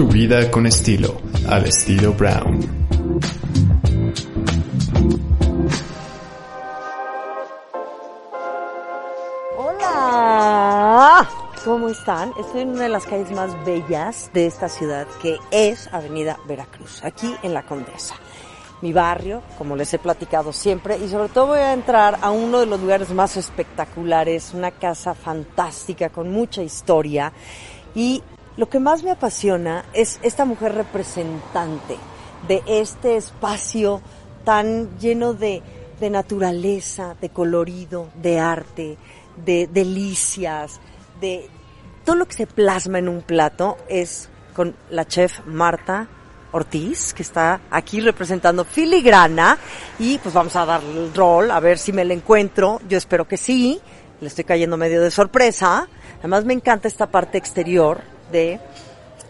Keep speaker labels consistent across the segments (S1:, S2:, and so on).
S1: Tu vida con estilo, al estilo Brown.
S2: Hola, ¿cómo están? Estoy en una de las calles más bellas de esta ciudad, que es Avenida Veracruz, aquí en La Condesa. Mi barrio, como les he platicado siempre, y sobre todo voy a entrar a uno de los lugares más espectaculares, una casa fantástica con mucha historia. Y lo que más me apasiona es esta mujer representante de este espacio tan lleno de, naturaleza, de colorido, de arte, de delicias, de todo lo que se plasma en un plato es con la chef Marta Ortiz, que está aquí representando Filigrana, y pues vamos a darle el rol, a ver si me la encuentro, yo espero que sí, le estoy cayendo medio de sorpresa, además me encanta esta parte exterior de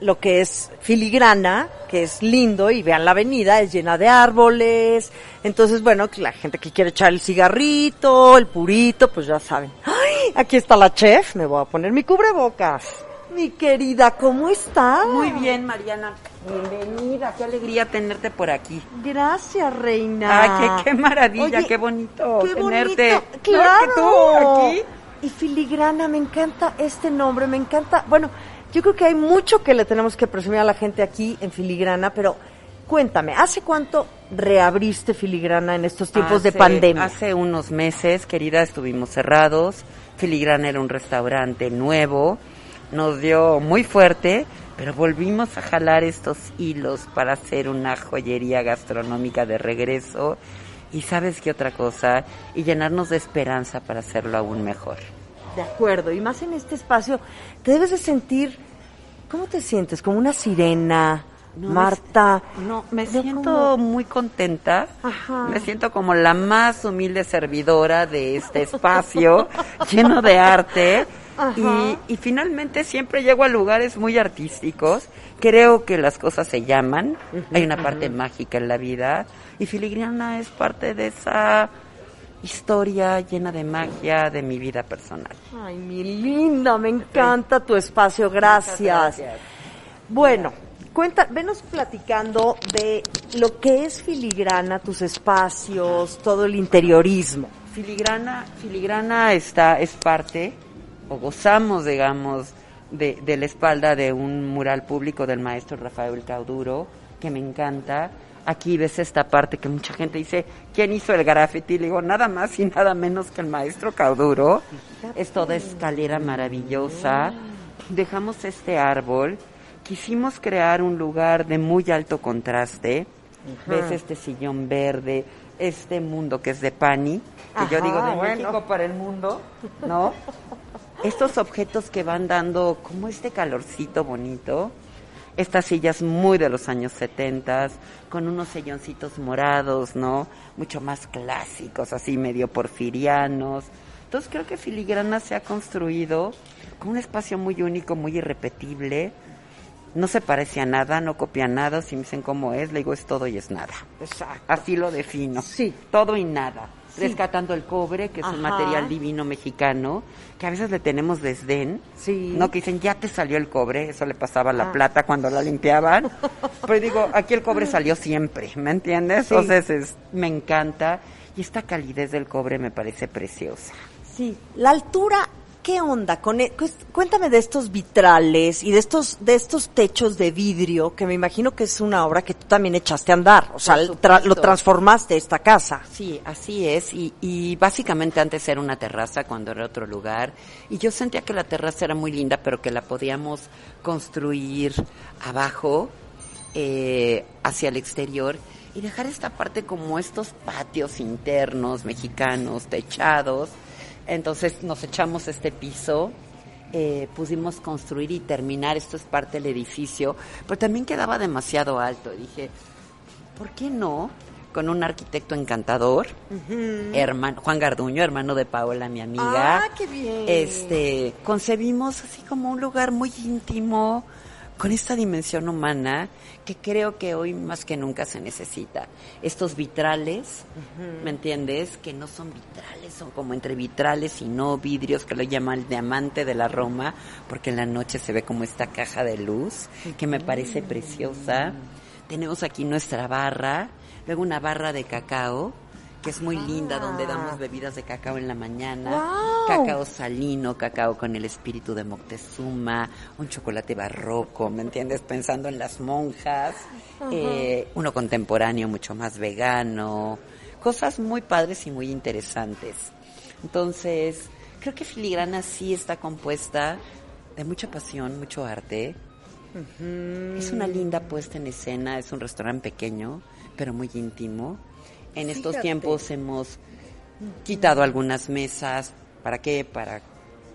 S2: lo que es filigrana, que es lindo, y vean la avenida, es llena de árboles, entonces bueno, la gente que quiere echar el cigarrito, el purito, pues ya saben. ¡Ay! Aquí está la chef, me voy a poner mi cubrebocas. Mi querida, ¿cómo estás?
S3: Muy bien, Mariana. Bienvenida, qué alegría tenerte por aquí.
S2: Gracias, reina.
S3: Ay, qué, qué maravilla,
S2: Oye,
S3: qué bonito
S2: qué
S3: tenerte.
S2: bonito. Claro.
S3: que tú aquí.
S2: Y filigrana, me encanta este nombre, me encanta. Bueno, yo creo que hay mucho que le tenemos que presumir a la gente aquí en filigrana, pero cuéntame, ¿hace cuánto reabriste filigrana en estos tiempos de pandemia?
S3: Hace unos meses, querida, estuvimos cerrados. Filigrana era un restaurante nuevo. Nos dio muy fuerte, pero volvimos a jalar estos hilos para hacer una joyería gastronómica de regreso. Y sabes qué otra cosa, y llenarnos de esperanza para hacerlo aún mejor.
S2: De acuerdo, y más en este espacio, te debes de sentir, ¿cómo te sientes? Como una sirena,
S3: No, me
S2: Marta.
S3: si- No, me siento
S2: como-
S3: muy contenta.
S2: Ajá.
S3: Me siento como la más humilde servidora de este espacio lleno de arte. Y finalmente siempre llego a lugares muy artísticos. Creo que las cosas se llaman. Hay una parte mágica en la vida. Y Filigrana es parte de esa historia llena de magia de mi vida personal.
S2: Ay, mi linda, me encanta tu espacio, gracias.
S3: gracias.
S2: Bueno, cuenta, venos platicando de lo que es filigrana, tus espacios, todo el interiorismo.
S3: Filigrana, filigrana está, es parte, o gozamos, digamos, de, de la espalda de un mural público del maestro Rafael Cauduro, que me encanta. Aquí ves esta parte que mucha gente dice, ¿quién hizo el graffiti? Le digo, nada más y nada menos que el maestro Cauduro. Es toda escalera maravillosa. Dejamos este árbol. Quisimos crear un lugar de muy alto contraste. ¿Ves este sillón verde? Este mundo que es de Pani, que yo digo de
S2: bueno.
S3: México para el mundo, ¿no? Estos objetos que van dando como este calorcito bonito. Estas sillas muy de los años 70, con unos silloncitos morados, ¿no? Mucho más clásicos, así medio porfirianos. Entonces creo que Filigrana se ha construido con un espacio muy único, muy irrepetible. No se parece a nada, no copia nada. Si me dicen cómo es, le digo es todo y es nada.
S2: Exacto.
S3: Así lo defino.
S2: Sí.
S3: Todo y nada.
S2: Sí.
S3: Rescatando el cobre, que es un material divino mexicano, que a veces le tenemos desdén.
S2: Sí.
S3: No, que dicen, ya te salió el cobre. Eso le pasaba a la
S2: Ah.
S3: plata cuando la limpiaban. Pero digo, aquí el cobre salió siempre, ¿me entiendes?
S2: Sí.
S3: Entonces, es- me encanta. Y esta calidez del cobre me parece preciosa.
S2: Sí, la altura, ¿qué onda? Con e- cues- cuéntame de estos vitrales y de estos de estos techos de vidrio que me imagino que es una obra que tú también echaste a andar, o sea, tra- lo transformaste esta casa.
S3: Sí, así es. Y, y básicamente antes era una terraza cuando era otro lugar. Y yo sentía que la terraza era muy linda, pero que la podíamos construir abajo, eh, hacia el exterior, y dejar esta parte como estos patios internos mexicanos, techados. Entonces nos echamos este piso. eh, pudimos construir y terminar, esto es parte del edificio, pero también quedaba demasiado alto. Dije, ¿por qué no? Con un arquitecto encantador, hermano, Juan Garduño, hermano de Paola, mi amiga.
S2: Ah, qué bien.
S3: Este, concebimos así como un lugar muy íntimo, con esta dimensión humana que creo que hoy más que nunca se necesita. Estos vitrales, ¿me entiendes? Que no son vitrales, son como entre vitrales y no vidrios, que lo llaman el diamante de la Roma, porque en la noche se ve como esta caja de luz, que me parece preciosa. Tenemos aquí nuestra barra, luego una barra de cacao, que es muy linda, donde damos bebidas de cacao en la mañana,
S2: Wow.
S3: cacao salino, cacao con el espíritu de Moctezuma, un chocolate barroco, ¿me entiendes? Pensando en las monjas, eh, uno contemporáneo mucho más vegano, cosas muy padres y muy interesantes. Entonces, creo que Filigrana sí está compuesta de mucha pasión, mucho arte. Es una linda puesta en escena, es un restaurante pequeño, pero muy íntimo. En estos tiempos hemos quitado algunas mesas. ¿Para qué? Para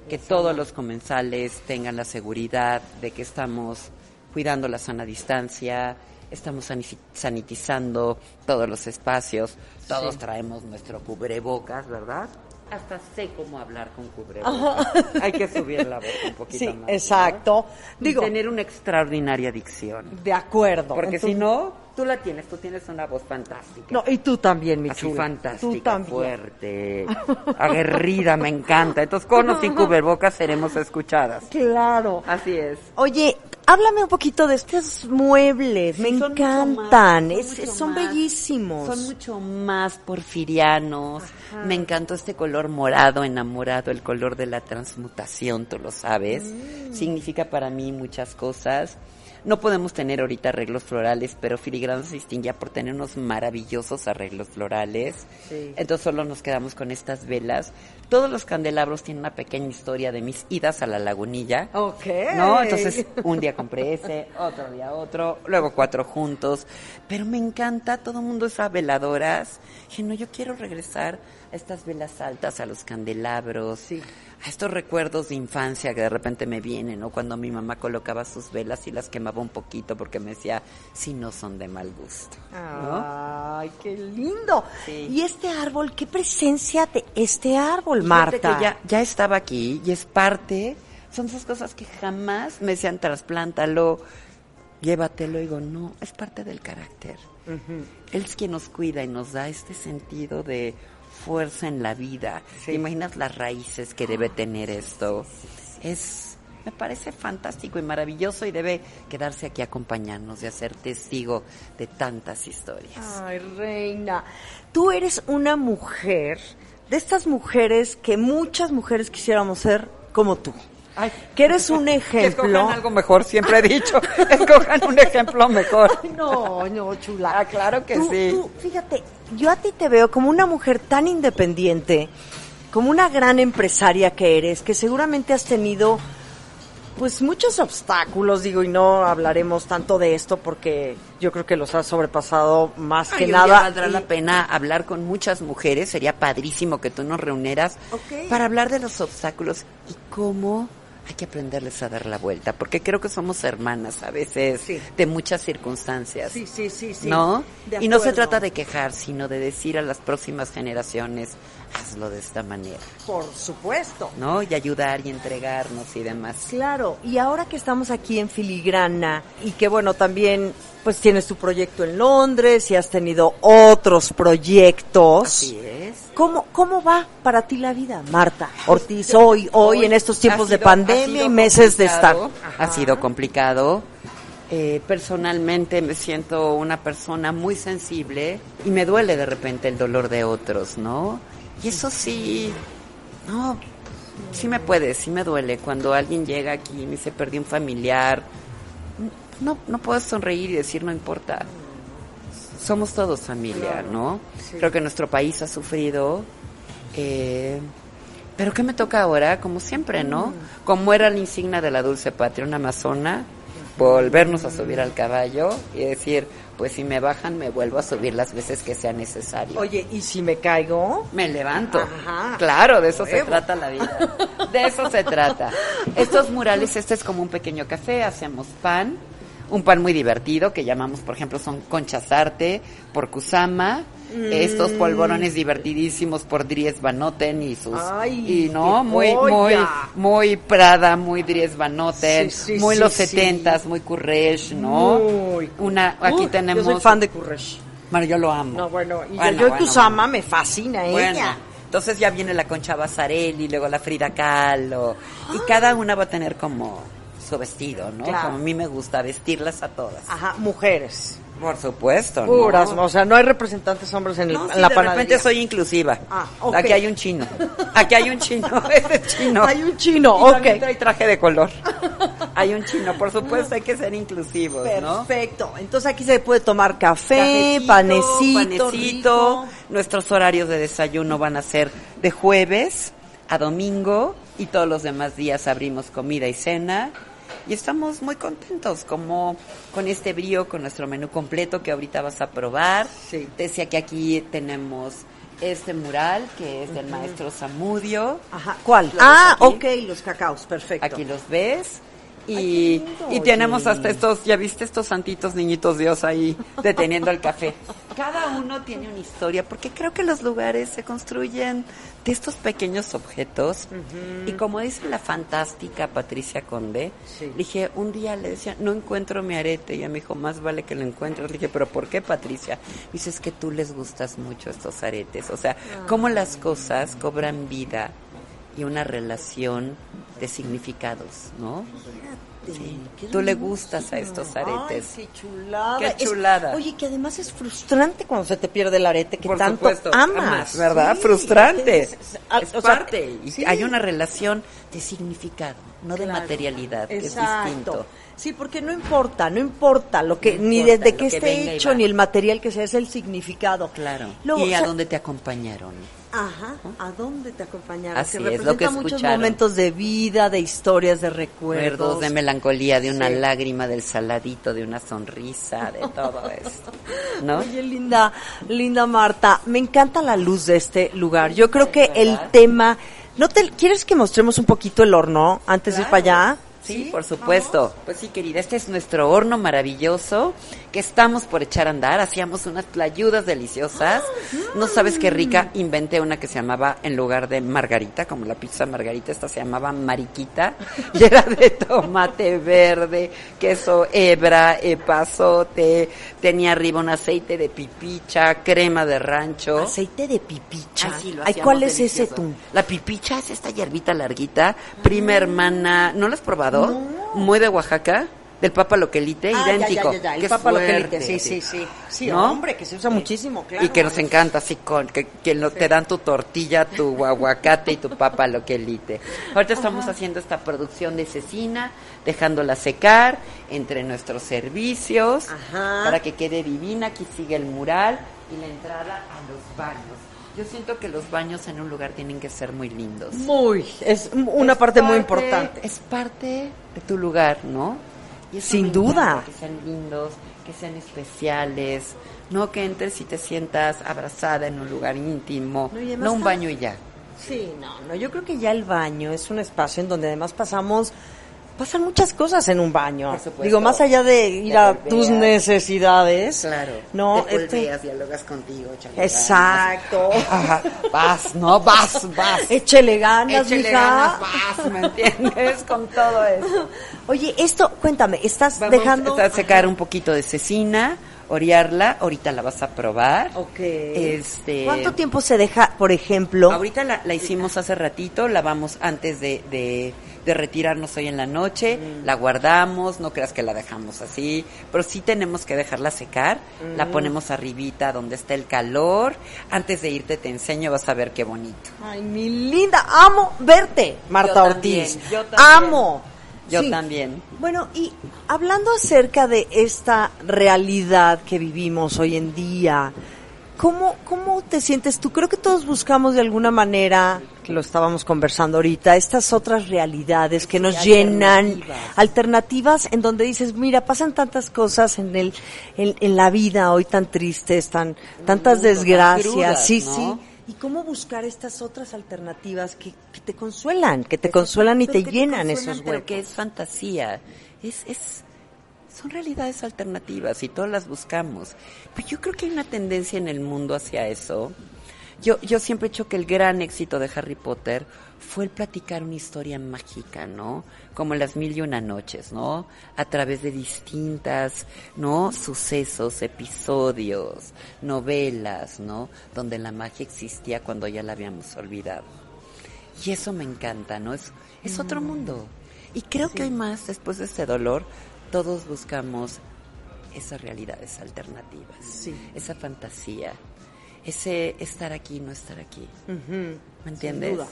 S3: que todos los comensales tengan la seguridad de que estamos cuidando la sana distancia, estamos sani- sanitizando todos los espacios, todos traemos nuestro cubrebocas, ¿verdad? Hasta sé cómo hablar con cubrebocas. Hay que subir la voz un poquito
S2: Sí,
S3: más.
S2: exacto.
S3: Y
S2: Digo,
S3: tener una extraordinaria dicción.
S2: de acuerdo.
S3: Porque si no, tú la tienes, tú tienes una voz fantástica.
S2: No, y tú también, mi chula. Tú
S3: fantástica,
S2: también.
S3: fuerte, aguerrida, me encanta. Entonces, con o sin cubrebocas seremos escuchadas.
S2: Claro.
S3: Así es.
S2: Oye, háblame un poquito de estos muebles. Me
S3: son
S2: encantan.
S3: más,
S2: Es- son
S3: más.
S2: bellísimos.
S3: Son mucho más porfirianos. Me encantó este color morado, enamorado, el color de la transmutación, tú lo sabes.
S2: Mm.
S3: Significa para mí muchas cosas. No podemos tener ahorita arreglos florales, pero Filigrana se distinguía por tener unos maravillosos arreglos florales.
S2: Sí.
S3: Entonces solo nos quedamos con estas velas. Todos los candelabros tienen una pequeña historia de mis idas a la lagunilla.
S2: Ok.
S3: ¿No? Entonces, un día compré ese, otro día otro, luego cuatro juntos. Pero me encanta, todo el mundo usa veladoras. Dije, no, yo quiero regresar a estas velas altas, a los candelabros,
S2: Sí.
S3: A estos recuerdos de infancia que de repente me vienen, ¿no? Cuando mi mamá colocaba sus velas y las quemaba un poquito porque me decía, si no son de mal gusto. ¿no?
S2: Ay, qué lindo.
S3: Sí.
S2: Y este árbol, qué presencia de este árbol,
S3: Fíjate
S2: Marta.
S3: que ya, ya estaba aquí y es parte, son esas cosas que jamás me decían trasplántalo, llévatelo. Y digo, no, es parte del carácter. Él es quien nos cuida y nos da este sentido de fuerza en la vida. ¿Te imaginas las raíces que debe tener esto? Es, me parece fantástico y maravilloso y debe quedarse aquí a acompañarnos y a ser testigo de tantas historias.
S2: Ay, reina. Tú eres una mujer, de estas mujeres que muchas mujeres quisiéramos ser como tú.
S3: Ay,
S2: Que eres un
S3: Que
S2: ejemplo.
S3: escojan algo mejor, siempre he dicho. escojan un ejemplo mejor.
S2: Ay, No, no, chula.
S3: Ah, claro que
S2: Tú-
S3: sí.
S2: tú, fíjate, yo a ti te veo como una mujer tan independiente, como una gran empresaria que eres, que seguramente has tenido pues muchos obstáculos, digo, y no hablaremos tanto de esto porque yo creo que los has sobrepasado más
S3: Ay,
S2: que nada.
S3: valdrá
S2: Y-
S3: la pena hablar con muchas mujeres, sería padrísimo que tú nos reunieras para hablar de los obstáculos y cómo hay que aprenderles a dar la vuelta, porque creo que somos hermanas a veces
S2: Sí.
S3: de muchas circunstancias.
S2: Sí, sí, sí, sí.
S3: ¿No? Y no se trata de quejar, sino de decir a las próximas generaciones, hazlo de esta manera,
S2: Por supuesto.
S3: ¿no? Y ayudar y entregarnos y demás.
S2: Claro, y ahora que estamos aquí en Filigrana y que bueno, también pues tienes tu proyecto en Londres y has tenido otros proyectos.
S3: Así es.
S2: ¿Cómo, ¿Cómo va para ti la vida, Marta Ortiz, hoy, hoy, en estos tiempos de pandemia y meses de estar?
S3: Ha sido complicado. Eh, personalmente me siento una persona muy sensible y me duele de repente el dolor de otros, ¿no? Y eso sí, no, sí me puede, sí me duele. Cuando alguien llega aquí y me dice perdí un familiar, no, no puedo sonreír y decir no importa. Somos todos familia, ¿no? Creo que nuestro país ha sufrido. eh, pero ¿qué me toca ahora? Como siempre, ¿no? Como era la insignia de la dulce patria, una amazona, volvernos a subir al caballo y decir, pues si me bajan, me vuelvo a subir las veces que sea necesario.
S2: Oye, ¿y si me caigo?
S3: Me levanto.
S2: Ajá.
S3: Claro, de eso se trata la vida. De eso se trata. Estos murales, este es como un pequeño café, hacemos pan, un pan muy divertido que llamamos, por ejemplo, son conchas arte, por Kusama, estos polvorones divertidísimos por Dries Van Noten y sus
S2: Ay,
S3: y no muy muy
S2: joya.
S3: muy Prada, muy Dries Van Noten,
S2: Sí, sí,
S3: muy
S2: sí,
S3: los setentas, muy Courrèges, ¿no?
S2: Muy
S3: Una aquí tenemos
S2: Yo soy fan de Courrèges.
S3: Bueno, yo lo amo.
S2: No, bueno, y
S3: Bueno,
S2: yo
S3: bueno,
S2: Kusama me fascina
S3: bueno.
S2: ella.
S3: Entonces ya viene la Concha Basarelli, luego la Frida Kahlo, y cada una va a tener como su vestido, ¿no?
S2: Claro.
S3: Como a mí me gusta vestirlas a todas.
S2: Ajá, mujeres.
S3: Por supuesto,
S2: o sea, no hay representantes hombres en, el,
S3: No,
S2: en la
S3: de
S2: panadería.
S3: repente soy inclusiva.
S2: Ah, ok.
S3: Aquí hay un chino. Aquí hay un chino. Ese chino.
S2: Hay un chino,
S3: Y
S2: ok.
S3: trae traje de color. hay un chino. Por supuesto, hay que ser inclusivos, ¿no?
S2: Perfecto. Entonces aquí se puede tomar café,
S3: Cafecito,
S2: panecito,
S3: panecito. Nuestros horarios de desayuno van a ser de jueves a domingo y todos los demás días abrimos comida y cena. Y estamos muy contentos como con este brío, con nuestro menú completo que ahorita vas a probar.
S2: Sí.
S3: Decía que aquí tenemos este mural que es del maestro Zamudio.
S2: Ajá, ¿cuál?
S3: Los
S2: Ah, ok, los cacaos, perfecto.
S3: Aquí los ves. Y,
S2: lindo,
S3: y tenemos
S2: oye.
S3: hasta estos, ya viste estos santitos niñitos Dios ahí deteniendo el café. Cada uno tiene una historia, porque creo que los lugares se construyen de estos pequeños objetos. Y como dice la fantástica Patricia Conde,
S2: Sí.
S3: dije, un día le decía, no encuentro mi arete. Y ella me dijo, más vale que lo encuentres. Le dije, ¿pero por qué, Patricia? Dice, es que tú les gustas mucho estos aretes. O sea, cómo las cosas cobran vida y una relación de significados, ¿no? Sí. Tú le gustas a estos aretes.
S2: Ay, qué chulada.
S3: Qué
S2: Es-
S3: chulada.
S2: oye, que además es frustrante cuando se te pierde el arete que
S3: Por
S2: tanto
S3: supuesto,
S2: amas.
S3: ¿verdad?
S2: Sí,
S3: Frustrante.
S2: es- es- a-
S3: Es
S2: o sea,
S3: parte. Y
S2: sí.
S3: hay una relación de significado, no de materialidad, que es
S2: Exacto.
S3: distinto.
S2: Sí, porque no importa, no importa lo que
S3: No
S2: ni
S3: importa
S2: desde que esté hecho ni el material que sea, es el significado.
S3: Claro.
S2: Luego,
S3: ¿Y
S2: o
S3: a dónde te acompañaron?
S2: Ajá, ¿a dónde te acompañaron?
S3: Así es, lo que
S2: muchos
S3: escucharon.
S2: momentos de vida, de historias, de recuerdos.
S3: Recuerdos de melancolía, de una
S2: Sí.
S3: lágrima, del saladito, de una sonrisa, de todo esto. ¿No?
S2: Oye, linda, linda Marta, me encanta la luz de este lugar. Yo creo que el tema, ¿no te quieres que mostremos un poquito el horno antes de ir para allá?
S3: Sí, por supuesto. Pues sí, querida, este es nuestro horno maravilloso que estamos por echar a andar. Hacíamos unas playudas deliciosas. No sabes qué rica. Inventé una que se llamaba, en lugar de margarita, como la pizza margarita, esta se llamaba mariquita. Y era de tomate verde, queso hebra, epazote. Tenía arriba un aceite de pipicha, crema de rancho.
S2: Aceite de pipicha.
S3: Ay, sí, lo
S2: Ay, ¿cuál es ese tú?
S3: La pipicha es esta hierbita larguita, prima hermana, ¿no la has probado? Muy de Oaxaca, del papa loquelite,
S2: Ah,
S3: idéntico.
S2: ya, ya, ya, el
S3: Qué
S2: papa loquelite,
S3: fuerte,
S2: sí, sí, sí. Sí,
S3: ¿No?
S2: hombre, que se usa muchísimo, claro.
S3: Y que nos encanta así con que, que lo- te dan tu tortilla, tu aguacate y tu papa loquelite. Ahorita estamos haciendo esta producción de cecina, dejándola secar entre nuestros servicios
S2: Ajá.
S3: para que quede divina. Aquí sigue el mural y la entrada a los baños. Yo siento que los baños en un lugar tienen que ser muy lindos.
S2: Muy, es una
S3: Es
S2: parte muy importante.
S3: Es parte de tu lugar, ¿no? Y eso
S2: Sin duda.
S3: Que sean lindos, que sean especiales, no que entres y te sientas abrazada en un lugar íntimo,
S2: No,
S3: un baño y ya.
S2: Sí, no, no, yo creo que ya el baño es un espacio en donde además pasamos, pasan muchas cosas en un baño.
S3: Por supuesto.
S2: Digo, más allá de ir a tus necesidades.
S3: Claro.
S2: No,
S3: te
S2: este-
S3: golpeas, dialogas contigo, échale
S2: Exacto.
S3: ganas. Vas, no, vas, vas.
S2: Échele ganas,
S3: Échale
S2: mija.
S3: ganas, vas, ¿me entiendes? Con todo eso.
S2: Oye, esto, cuéntame, estás
S3: Vamos
S2: dejando
S3: a secar un poquito de cecina, orearla, ahorita la vas a probar.
S2: Ok.
S3: Este,
S2: ¿Cuánto tiempo se deja, por ejemplo?
S3: Ahorita la, la hicimos hace ratito, la vamos antes de, de, de retirarnos hoy en la noche,
S2: Mm.
S3: la guardamos, no creas que la dejamos así, pero sí tenemos que dejarla secar,
S2: Mm.
S3: la ponemos arribita donde está el calor, antes de irte te enseño, vas a ver qué bonito.
S2: Ay, mi linda, amo verte, Marta
S3: Yo también,
S2: Ortiz.
S3: yo también.
S2: Amo.
S3: Yo
S2: Sí.
S3: también.
S2: Bueno, y hablando acerca de esta realidad que vivimos hoy en día, ¿cómo, ¿cómo te sientes tú? Creo que todos buscamos de alguna manera, que lo estábamos conversando ahorita, estas otras realidades que nos llenan,
S3: alternativas.
S2: alternativas en donde dices, mira, pasan tantas cosas en el, en, en la vida hoy tan tristes, tan, tantas
S3: tan
S2: desgracias,
S3: crudas,
S2: sí,
S3: ¿no?
S2: sí. ¿Y cómo buscar estas otras alternativas que, que te consuelan, que te consuelan y te llenan
S3: consuelan,
S2: esos
S3: Pero
S2: huecos?
S3: que es fantasía, es, es, son realidades alternativas y todas las buscamos. Pero yo creo que hay una tendencia en el mundo hacia eso. Yo, yo siempre he dicho que el gran éxito de Harry Potter fue el platicar una historia mágica, ¿no? Como las mil y una noches, ¿no? A través de distintas, ¿no? Sucesos, episodios, novelas, ¿no? Donde la magia existía cuando ya la habíamos olvidado. Y eso me encanta, ¿no? Es, es otro mundo. Y creo que hay más, después de ese dolor, todos buscamos esas realidades alternativas,
S2: Sí.
S3: esa fantasía, ese estar aquí, no estar aquí.
S2: Ujú.
S3: ¿Me entiendes?
S2: Sin duda.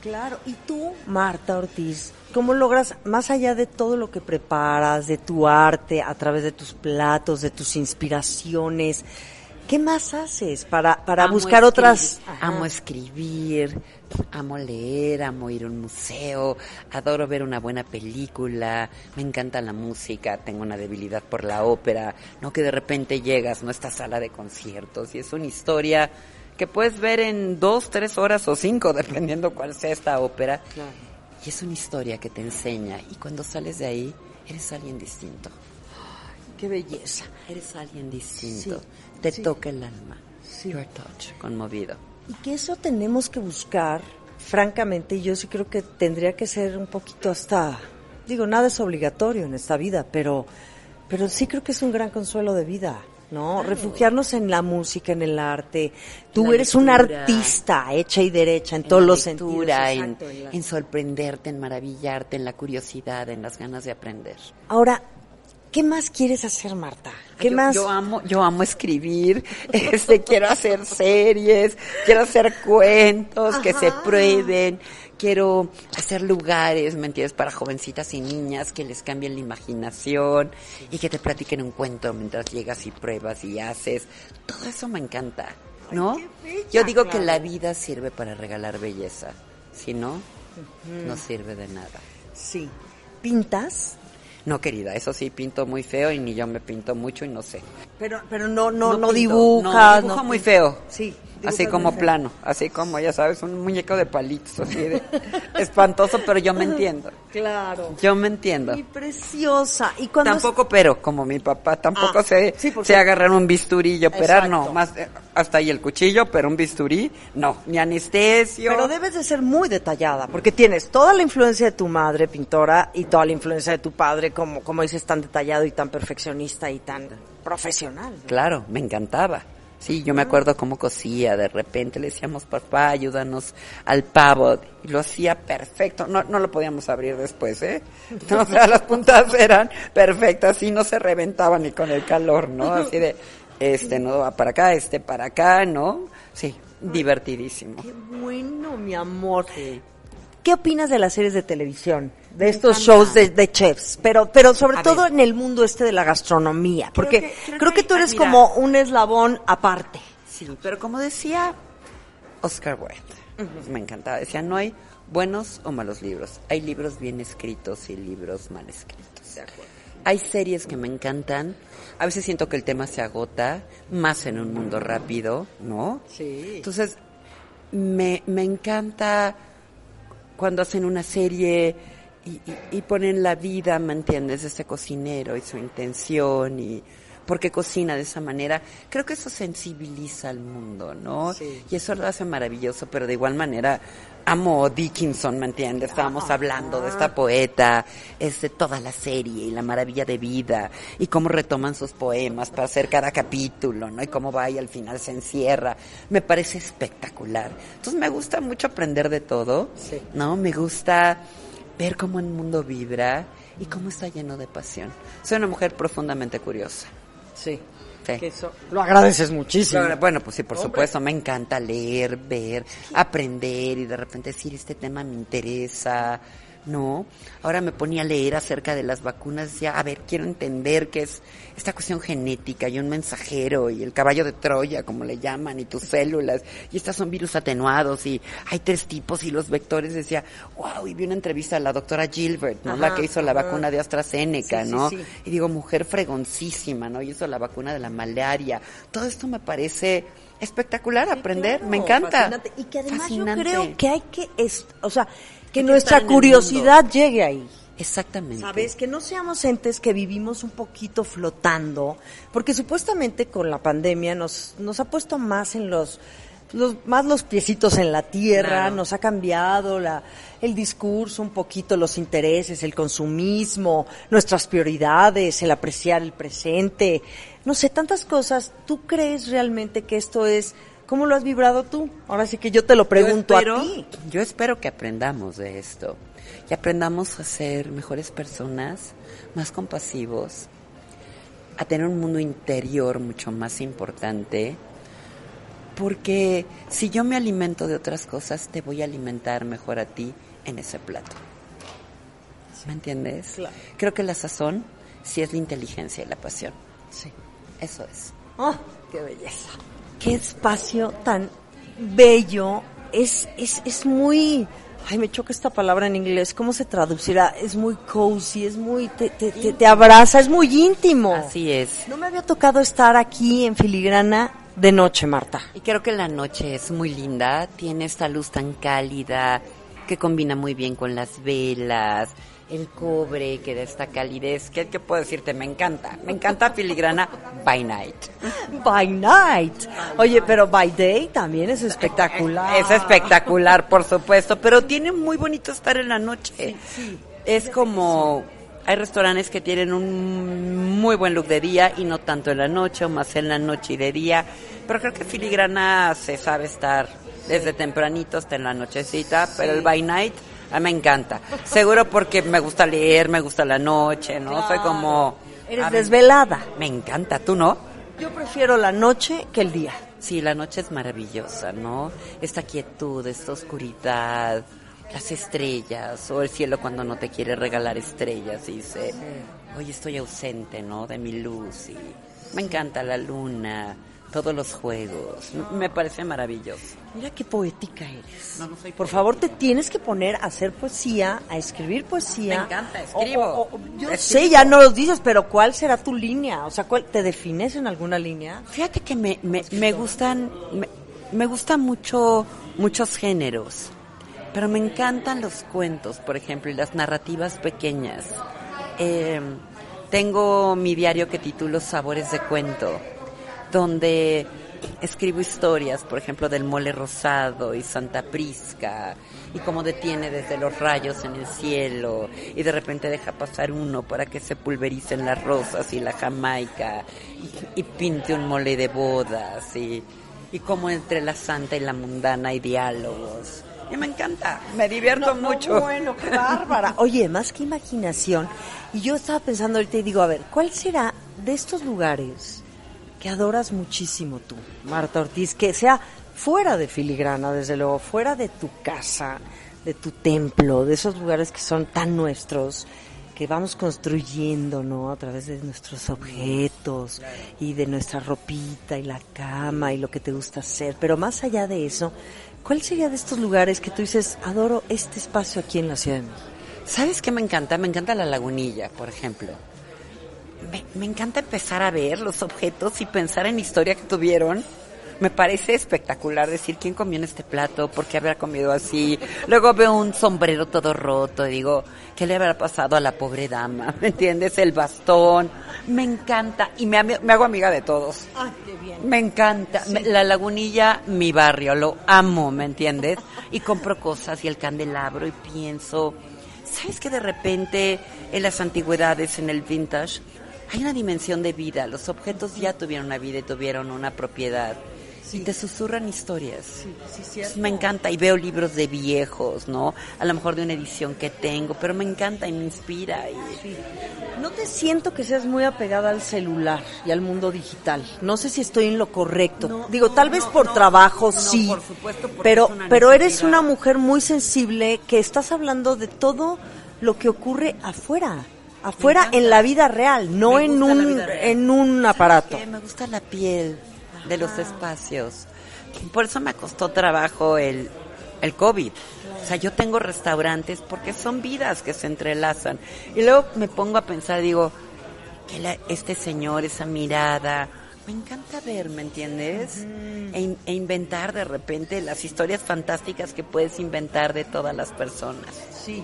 S2: Claro, y tú, Marta Ortiz, ¿cómo logras, más allá de todo lo que preparas, de tu arte, a través de tus platos, de tus inspiraciones, qué más haces para, para
S3: Amo
S2: buscar
S3: escribir,
S2: otras... Ajá.
S3: Amo escribir, amo leer, amo ir a un museo, adoro ver una buena película, me encanta la música, tengo una debilidad por la ópera, no que de repente llegas, no a esta sala de conciertos y es una historia que puedes ver en dos, tres horas o cinco, dependiendo cuál sea esta ópera.
S2: Claro.
S3: Y es una historia que te enseña y cuando sales de ahí eres alguien distinto.
S2: Qué belleza.
S3: Eres alguien distinto.
S2: Sí,
S3: te
S2: sí.
S3: toca el alma.
S2: Sí.
S3: Your touch, conmovido.
S2: Y que eso tenemos que buscar, francamente, y yo sí creo que tendría que ser un poquito hasta, digo, nada es obligatorio en esta vida, pero, pero sí creo que es un gran consuelo de vida, ¿no? Refugiarnos en la música, en el arte. Tú
S3: La
S2: eres una artista hecha y derecha en,
S3: En
S2: todos los
S3: lectura,
S2: sentidos.
S3: en,
S2: exacto, en la-
S3: en sorprenderte, en maravillarte, en la curiosidad, en las ganas de aprender.
S2: Ahora, ¿qué más quieres hacer, Marta? ¿Qué
S3: yo,
S2: más?
S3: Yo amo, yo amo escribir, este, quiero hacer series, quiero hacer cuentos que se prueben, quiero hacer lugares, ¿me entiendes? Para jovencitas y niñas que les cambien la imaginación y que te platiquen un cuento mientras llegas y pruebas y haces. Todo eso me encanta, ¿no?
S2: bella,
S3: yo digo que la vida sirve para regalar belleza, si no, no sirve de nada.
S2: Sí. ¿Pintas?
S3: No, querida, eso sí, pinto muy feo y ni yo me pinto mucho y no sé.
S2: Pero, pero no, no, no,
S3: pinto,
S2: dibujas.
S3: No, dibujo
S2: no
S3: muy feo.
S2: Sí.
S3: Así como plano, así como, ya sabes, un muñeco de palitos, así de espantoso, pero yo me entiendo.
S2: Claro.
S3: Yo me entiendo.
S2: Y preciosa. Y cuando
S3: Tampoco pero, como mi papá, tampoco
S2: Ah,
S3: sé,
S2: sí, porque-
S3: sé agarrar un bisturí y operar,
S2: Exacto.
S3: no, más eh, hasta ahí el cuchillo, pero un bisturí, no, ni anestesio.
S2: Pero debes de ser muy detallada, porque tienes toda la influencia de tu madre pintora y toda la influencia de tu padre, como, como dices, tan detallado y tan perfeccionista y tan profesional. ¿no?
S3: Claro, me encantaba. Sí, yo me acuerdo cómo cosía, de repente le decíamos, papá, ayúdanos al pavo, y lo hacía perfecto, no, no lo podíamos abrir después, ¿eh? O sea, las puntas eran perfectas y no se reventaban ni con el calor, ¿no? Así de, este no va para acá, este para acá, ¿no? Sí, divertidísimo.
S2: Qué bueno, mi amor. ¿Qué opinas de las series de televisión? De estos shows de, de chefs, pero, pero sobre
S3: A
S2: todo
S3: ver.
S2: en el mundo este de la gastronomía, porque
S3: que-
S2: creo,
S3: creo
S2: que,
S3: que-
S2: tú eres como un eslabón aparte.
S3: Sí, pero como decía Oscar Wilde, me encantaba, decía, no hay buenos o malos libros, hay libros bien escritos y libros mal escritos. Hay series que me encantan, a veces siento que el tema se agota, más en un mundo rápido, ¿no?
S2: Sí.
S3: Entonces, me, me encanta cuando hacen una serie y, y- y ponen la vida, ¿me entiendes?, de ese cocinero y su intención y por qué cocina de esa manera. Creo que eso sensibiliza al mundo, ¿no?
S2: Sí.
S3: Y eso lo hace maravilloso, pero de igual manera amo Dickinson, ¿me entiendes? Estábamos hablando de esta poeta, es de toda la serie y la maravilla de vida y cómo retoman sus poemas para hacer cada capítulo, ¿no? Y cómo va y al final se encierra. Me parece espectacular. Entonces me gusta mucho aprender de todo,
S2: Sí.
S3: ¿no? Me gusta ver cómo el mundo vibra y cómo está lleno de pasión. Soy una mujer profundamente curiosa.
S2: Sí.
S3: Sí.
S2: Que eso lo agradeces muchísimo.
S3: Bueno, pues sí, por
S2: Hombre.
S3: supuesto, me encanta leer, ver, aprender y de repente decir, este tema me interesa, ¿no? Ahora me ponía a leer acerca de las vacunas, decía, a ver, quiero entender qué es esta cuestión genética y un mensajero y el caballo de Troya, como le llaman, y tus células, y estas son virus atenuados y hay tres tipos y los vectores, decía, wow, y vi una entrevista a la doctora Gilbert, ¿no? la que hizo la
S2: ajá.
S3: vacuna de AstraZeneca,
S2: Sí,
S3: ¿no?
S2: sí.
S3: Y digo, mujer fregoncísima, ¿no? Y hizo la vacuna de la malaria. Todo esto me parece espectacular aprender,
S2: Claro,
S3: me encanta.
S2: fascinante. Y que además
S3: Fascinante.
S2: yo creo que hay que, o sea, que nuestra curiosidad llegue ahí.
S3: Exactamente.
S2: ¿Sabes? Que no seamos entes que vivimos un poquito flotando, porque supuestamente con la pandemia nos, nos ha puesto más en los, los más los piecitos en la tierra,
S3: Claro.
S2: nos ha cambiado la, el discurso un poquito, los intereses, el consumismo, nuestras prioridades, el apreciar el presente, no sé, tantas cosas. ¿Tú crees realmente que esto es, cómo lo has vibrado tú? Ahora sí que yo te lo pregunto
S3: espero,
S2: a ti.
S3: Yo espero que aprendamos de esto y aprendamos a ser mejores personas, más compasivos, a tener un mundo interior mucho más importante, porque si yo me alimento de otras cosas, te voy a alimentar mejor a ti en ese plato. ¿Me entiendes?
S2: Claro.
S3: Creo que la sazón sí es la inteligencia y la pasión.
S2: Sí.
S3: Eso es.
S2: ¡Oh, qué belleza! Qué espacio tan bello. Es, es, es muy... Ay, me choca esta palabra en inglés. ¿Cómo se traducirá? Es muy cozy, es muy... Te, te, te, te abraza, es muy íntimo.
S3: Así es.
S2: No me había tocado estar aquí en Filigrana de noche, Marta.
S3: Y creo que la noche es muy linda, tiene esta luz tan cálida que combina muy bien con las velas, el cobre que da esta calidez. ¿Qué, qué puedo decirte? Me encanta, me encanta filigrana by night.
S2: By night. Oye, pero by day también es espectacular.
S3: Es espectacular, por supuesto, pero tiene muy bonito estar en la noche. Es como hay restaurantes que tienen un muy buen look de día y no tanto en la noche o más en la noche y de día, pero creo que filigrana se sabe estar desde tempranito hasta en la nochecita, pero el by night a mí me encanta. Seguro porque me gusta leer, me gusta la noche, ¿no? Soy como
S2: Eres desvelada.
S3: Me encanta, ¿tú no?
S2: Yo prefiero la noche que el día.
S3: Sí, la noche es maravillosa, ¿no? Esta quietud, esta oscuridad, las estrellas, o el cielo cuando no te quiere regalar estrellas y dice, hoy estoy ausente, ¿no? De mi luz y me encanta la luna, todos los juegos, me parece maravilloso.
S2: Mira qué poética eres.
S3: No, no soy
S2: Por favor, te tienes que poner a hacer poesía, a escribir poesía.
S3: Me encanta, escribo.
S2: O- o- o- yo
S3: Escribo.
S2: sé, ya no lo dices, pero ¿cuál será tu línea? O sea, ¿cuál, ¿te defines en alguna línea?
S3: Fíjate que me, me, me gustan, me, me gustan mucho, muchos géneros, pero me encantan los cuentos, por ejemplo, y las narrativas pequeñas. Eh, tengo mi diario que titulo Sabores de Cuento, donde escribo historias, por ejemplo, del mole rosado y Santa Prisca, y cómo detiene desde los rayos en el cielo, y de repente deja pasar uno para que se pulvericen las rosas y la jamaica, y, y pinte un mole de bodas, y, y cómo entre la santa y la mundana hay diálogos. Y me encanta, me divierto
S2: No,
S3: mucho.
S2: bueno, qué bárbara. Oye, más que imaginación. Y yo estaba pensando ahorita y digo, a ver, ¿cuál será de estos lugares que adoras muchísimo tú, Marta Ortiz, que sea fuera de filigrana, desde luego, fuera de tu casa, de tu templo, de esos lugares que son tan nuestros, que vamos construyendo, ¿no? A través de nuestros objetos y de nuestra ropita y la cama y lo que te gusta hacer. Pero más allá de eso, ¿cuál sería de estos lugares que tú dices, adoro este espacio aquí en la Ciudad de México?
S3: ¿Sabes qué me encanta? Me encanta la lagunilla, por ejemplo. Me, me encanta empezar a ver los objetos y pensar en la historia que tuvieron. Me parece espectacular decir quién comió en este plato, por qué habrá comido así. Luego veo un sombrero todo roto y digo, ¿qué le habrá pasado a la pobre dama? ¿Me entiendes? El bastón. Me encanta y me, me hago amiga de todos.
S2: ¡Ay, qué bien!
S3: Me encanta. La lagunilla, mi barrio, lo amo, ¿me entiendes? Y compro cosas y el candelabro y pienso, ¿sabes que de repente en las antigüedades, en el vintage, hay una dimensión de vida? Los objetos ya tuvieron una vida y tuvieron una propiedad. Y te susurran historias. Me encanta y veo libros de viejos, ¿no? A lo mejor de una edición que tengo, pero me encanta y me inspira. Y...
S2: No te siento que seas muy apegada al celular y al mundo digital. No sé si estoy en lo correcto.
S3: No,
S2: Digo,
S3: no,
S2: tal vez
S3: no,
S2: por trabajo sí.
S3: por supuesto,
S2: pero pero eres una mujer muy sensible que estás hablando de todo lo que ocurre afuera. Afuera en la vida real, no
S3: Me
S2: en un en un aparato.
S3: me gusta la piel de los espacios. Por eso me costó trabajo el, el COVID. O sea, yo tengo restaurantes porque son vidas que se entrelazan. Y luego me pongo a pensar, digo, que la- este señor, esa mirada, me encanta ver, ¿me entiendes? E, e inventar de repente las historias fantásticas que puedes inventar de todas las personas.
S2: Sí.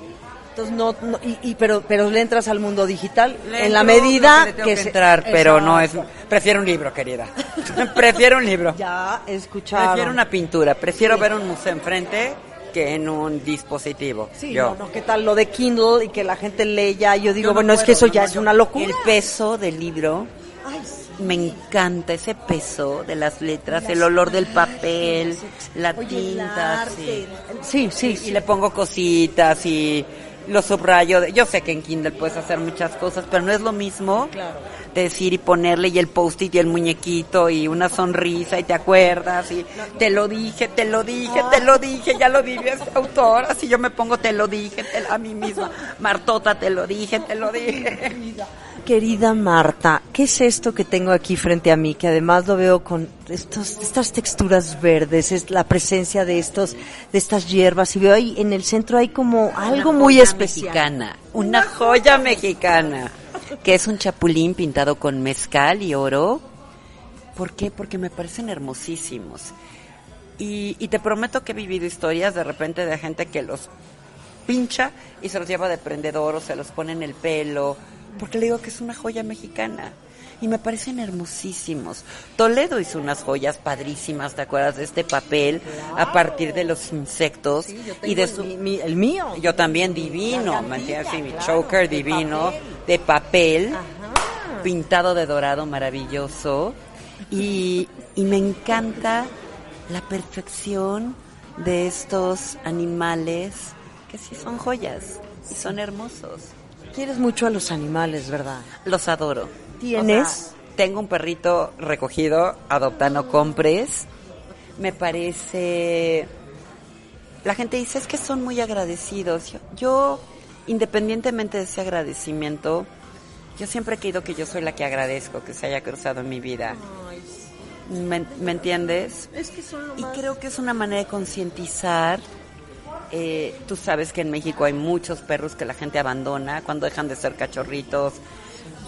S2: Entonces no, no- y, y- pero pero le entras al mundo digital
S3: Le
S2: en la medida
S3: que que
S2: se-
S3: entrar, pero no es. Prefiero un libro, querida. prefiero un libro.
S2: Ya escucharon.
S3: Prefiero una pintura. Prefiero ver un museo enfrente que en un dispositivo.
S2: Sí,
S3: Yo.
S2: no, no, ¿qué tal lo de Kindle y que la gente lee ya? Yo digo,
S3: Yo no
S2: bueno, es que eso ya es
S3: yo-
S2: una locura.
S3: El peso del libro.
S2: Ay, sí.
S3: Me encanta ese peso de las letras,
S2: Las
S3: el olor del papel, la
S2: Oye, el
S3: tinta,
S2: arte.
S3: sí.
S2: Sí, sí,
S3: Y le pongo cositas y lo subrayo. Yo sé que en Kindle puedes hacer muchas cosas, pero no es lo mismo
S2: Claro.
S3: decir y ponerle y el post-it y el muñequito y una sonrisa y te acuerdas y te lo dije, te lo dije, te lo dije, ya lo dije este autor, así yo me pongo te lo dije te- a mí misma, Martota te lo dije, te lo dije.
S2: Querida Marta, ¿qué es esto que tengo aquí frente a mí? Que además lo veo con estos, estas texturas verdes, es la presencia de estos, de estas hierbas y veo ahí en el centro hay como algo
S3: Una
S2: muy
S3: joya
S2: especial.
S3: Mexicana, una joya mexicana, que es un chapulín pintado con mezcal y oro. ¿Por qué? Porque me parecen hermosísimos. Y, y te prometo que he vivido historias de repente de gente que los pincha y se los lleva de prendedor o se los pone en el pelo, porque le digo que es una joya mexicana. Y me parecen hermosísimos. Toledo hizo unas joyas padrísimas, ¿te acuerdas de este papel? A partir de los insectos y de su...
S2: Mi- el mío.
S3: Yo también divino, ¿me entiendes? Sí, mi choker divino, de papel, pintado de dorado maravilloso. Y, y me encanta la perfección de estos animales que sí son joyas y son hermosos.
S2: Quieres mucho a los animales, ¿verdad?
S3: Los adoro.
S2: ¿Tienes?
S3: O sea, tengo un perrito recogido, adopta no compres. Me parece... La gente dice es que son muy agradecidos. Yo, yo, independientemente de ese agradecimiento, yo siempre he creído que yo soy la que agradezco que se haya cruzado en mi vida. ¿Me, me entiendes?
S2: Es que son lo
S3: Y creo que es una manera de concientizar. Eh, tú sabes que en México hay muchos perros que la gente abandona cuando dejan de ser cachorritos.